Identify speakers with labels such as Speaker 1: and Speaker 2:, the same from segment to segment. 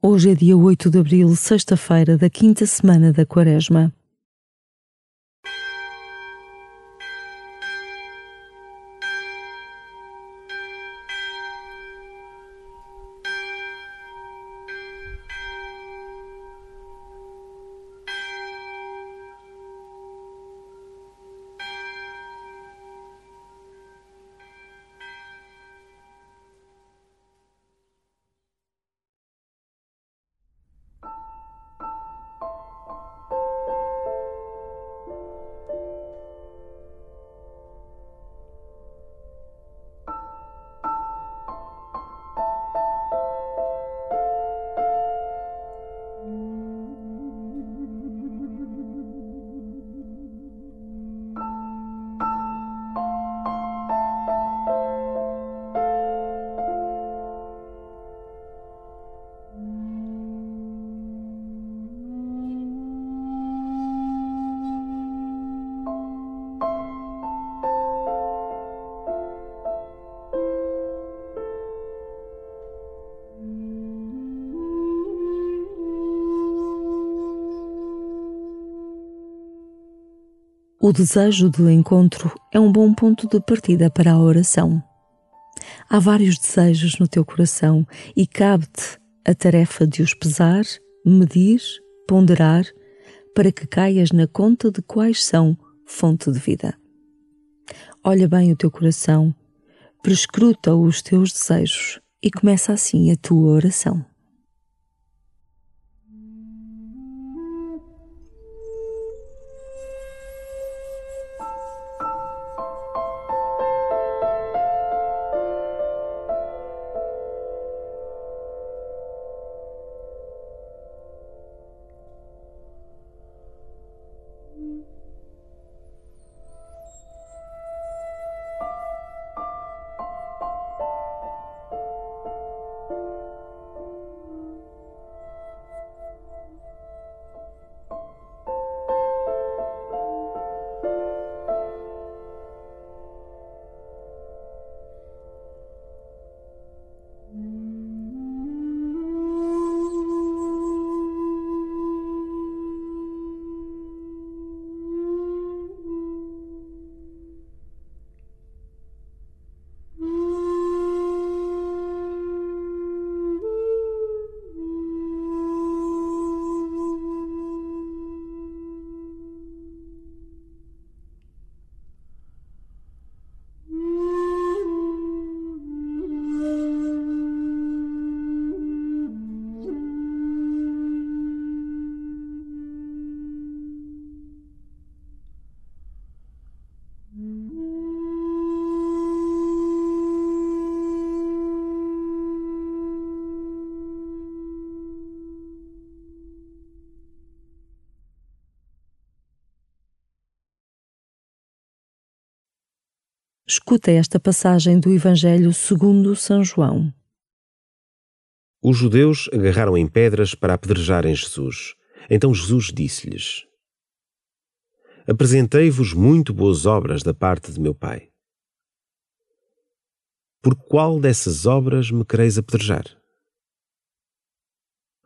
Speaker 1: Hoje é dia 8 de abril, sexta-feira da quinta semana da Quaresma. O desejo do encontro é um bom ponto de partida para a oração. Há vários desejos no teu coração e cabe-te a tarefa de os pesar, medir, ponderar, para que caias na conta de quais são fonte de vida. Olha bem o teu coração, prescruta os teus desejos e começa assim a tua oração. Escuta esta passagem do Evangelho segundo São João.
Speaker 2: Os judeus agarraram em pedras para apedrejarem Jesus. Então Jesus disse-lhes: Apresentei-vos muito boas obras da parte de meu Pai. Por qual dessas obras me quereis apedrejar?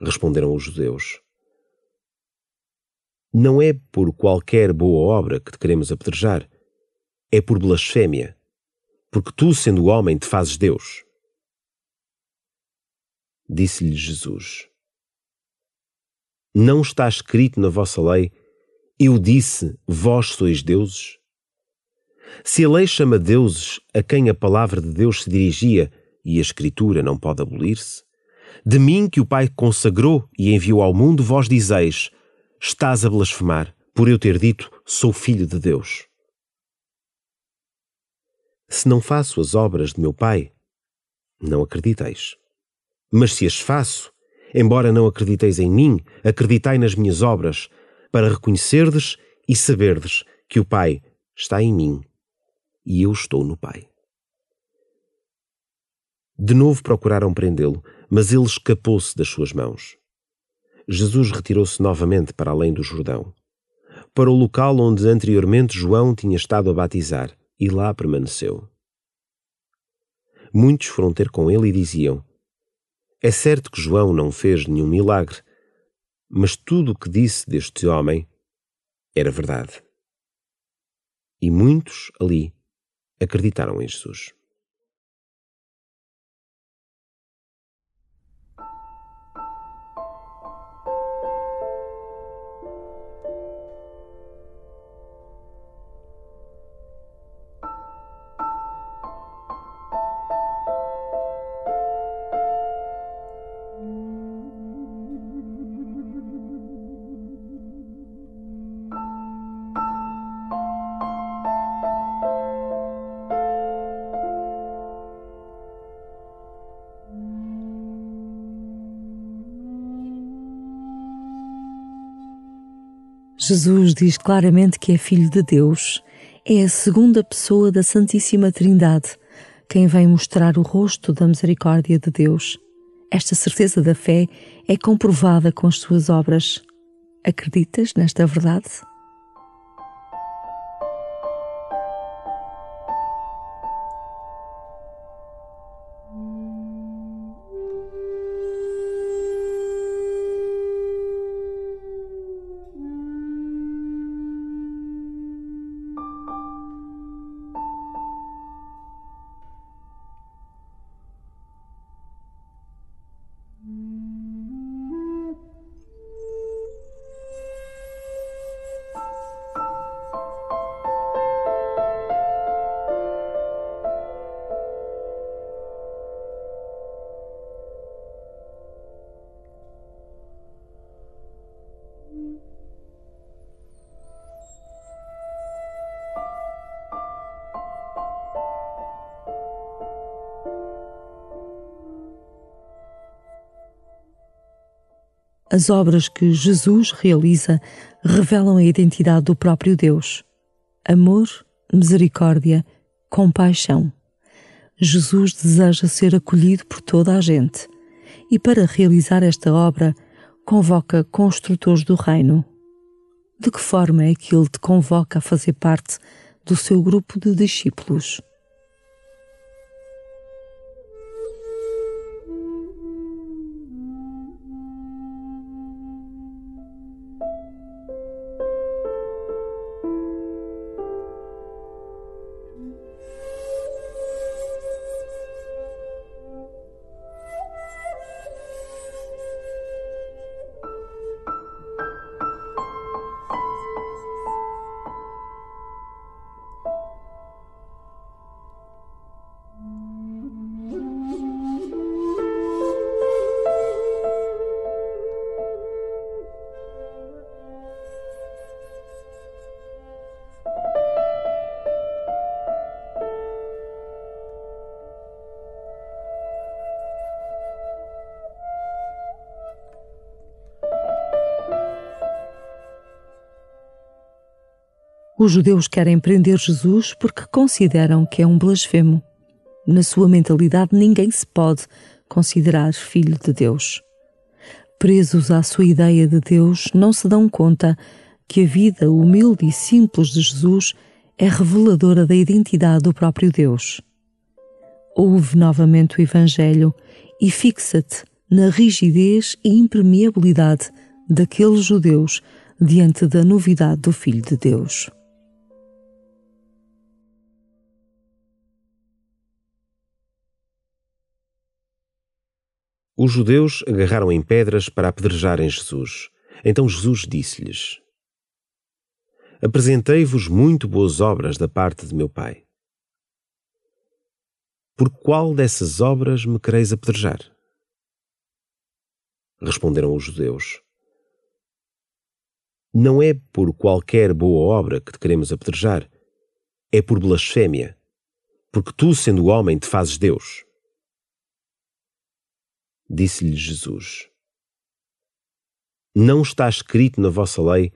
Speaker 2: Responderam os judeus: Não é por qualquer boa obra que te queremos apedrejar, é por blasfémia, porque tu, sendo homem, te fazes Deus. Disse-lhe Jesus: Não está escrito na vossa lei, eu disse, vós sois deuses? Se a lei chama deuses a quem a palavra de Deus se dirigia e a Escritura não pode abolir-se, de mim que o Pai consagrou e enviou ao mundo, vós dizeis: Estás a blasfemar, por eu ter dito, sou filho de Deus. Se não faço as obras de meu Pai, não acrediteis. Mas se as faço, embora não acrediteis em mim, acreditai nas minhas obras, para reconhecerdes e saberdes que o Pai está em mim e eu estou no Pai. De novo procuraram prendê-lo, mas ele escapou-se das suas mãos. Jesus retirou-se novamente para além do Jordão, para o local onde anteriormente João tinha estado a batizar e lá permaneceu. Muitos foram ter com ele e diziam: É certo que João não fez nenhum milagre, mas tudo o que disse deste homem era verdade. E muitos ali acreditaram em Jesus.
Speaker 1: Jesus diz claramente que é Filho de Deus, é a segunda pessoa da Santíssima Trindade, quem vem mostrar o rosto da misericórdia de Deus. Esta certeza da fé é comprovada com as suas obras. Acreditas nesta verdade? As obras que Jesus realiza revelam a identidade do próprio Deus. Amor, misericórdia, compaixão. Jesus deseja ser acolhido por toda a gente e, para realizar esta obra, convoca construtores do reino. De que forma é que ele te convoca a fazer parte do seu grupo de discípulos? Os judeus querem prender Jesus porque consideram que é um blasfemo. Na sua mentalidade, ninguém se pode considerar filho de Deus. Presos à sua ideia de Deus, não se dão conta que a vida humilde e simples de Jesus é reveladora da identidade do próprio Deus. Ouve novamente o Evangelho e fixa-te na rigidez e impermeabilidade daqueles judeus diante da novidade do Filho de Deus.
Speaker 2: Os judeus agarraram em pedras para apedrejarem Jesus. Então Jesus disse-lhes: Apresentei-vos muito boas obras da parte de meu Pai. Por qual dessas obras me quereis apedrejar? Responderam os judeus: Não é por qualquer boa obra que te queremos apedrejar, é por blasfémia, porque tu, sendo homem, te fazes Deus. Disse-lhe Jesus: Não está escrito na vossa lei,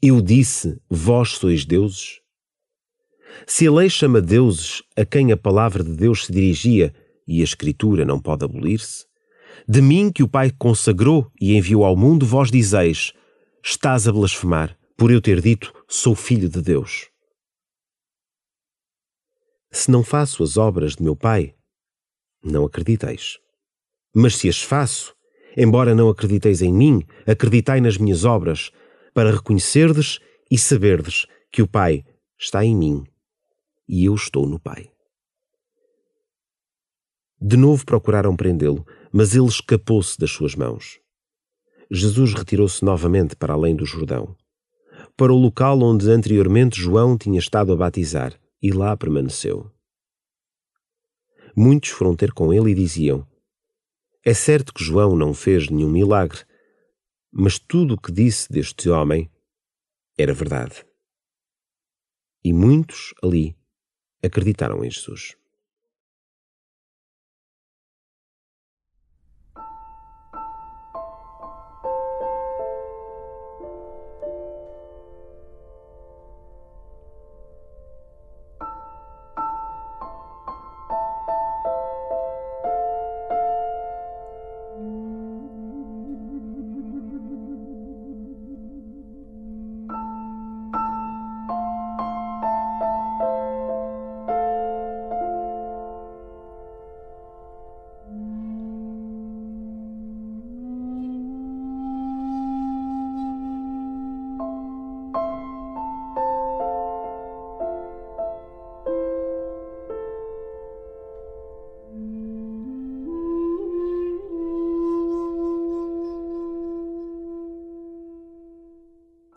Speaker 2: eu disse, vós sois deuses? Se a lei chama deuses a quem a palavra de Deus se dirigia e a Escritura não pode abolir-se, de mim que o Pai consagrou e enviou ao mundo, vós dizeis: Estás a blasfemar, por eu ter dito, sou filho de Deus. Se não faço as obras de meu Pai, não acrediteis. Mas se as faço, embora não acrediteis em mim, acreditai nas minhas obras, para reconhecerdes e saberdes que o Pai está em mim e eu estou no Pai. De novo procuraram prendê-lo, mas ele escapou-se das suas mãos. Jesus retirou-se novamente para além do Jordão, para o local onde anteriormente João tinha estado a batizar, e lá permaneceu. Muitos foram ter com ele e diziam: É certo que João não fez nenhum milagre, mas tudo o que disse deste homem era verdade. E muitos ali acreditaram em Jesus.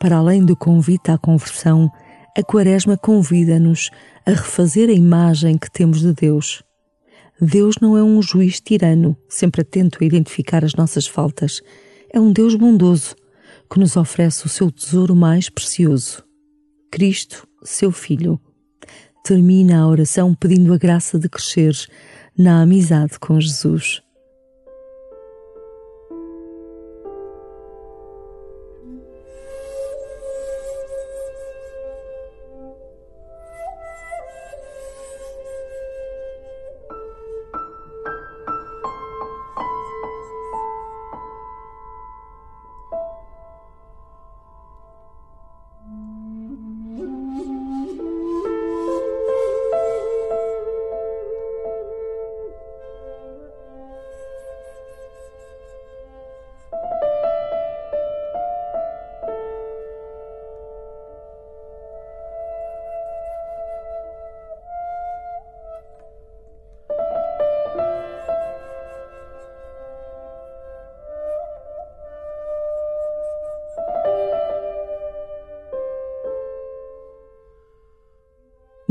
Speaker 1: Para além do convite à conversão, a Quaresma convida-nos a refazer a imagem que temos de Deus. Deus não é um juiz tirano, sempre atento a identificar as nossas faltas. É um Deus bondoso, que nos oferece o seu tesouro mais precioso, Cristo, seu Filho. Termina a oração pedindo a graça de crescer na amizade com Jesus.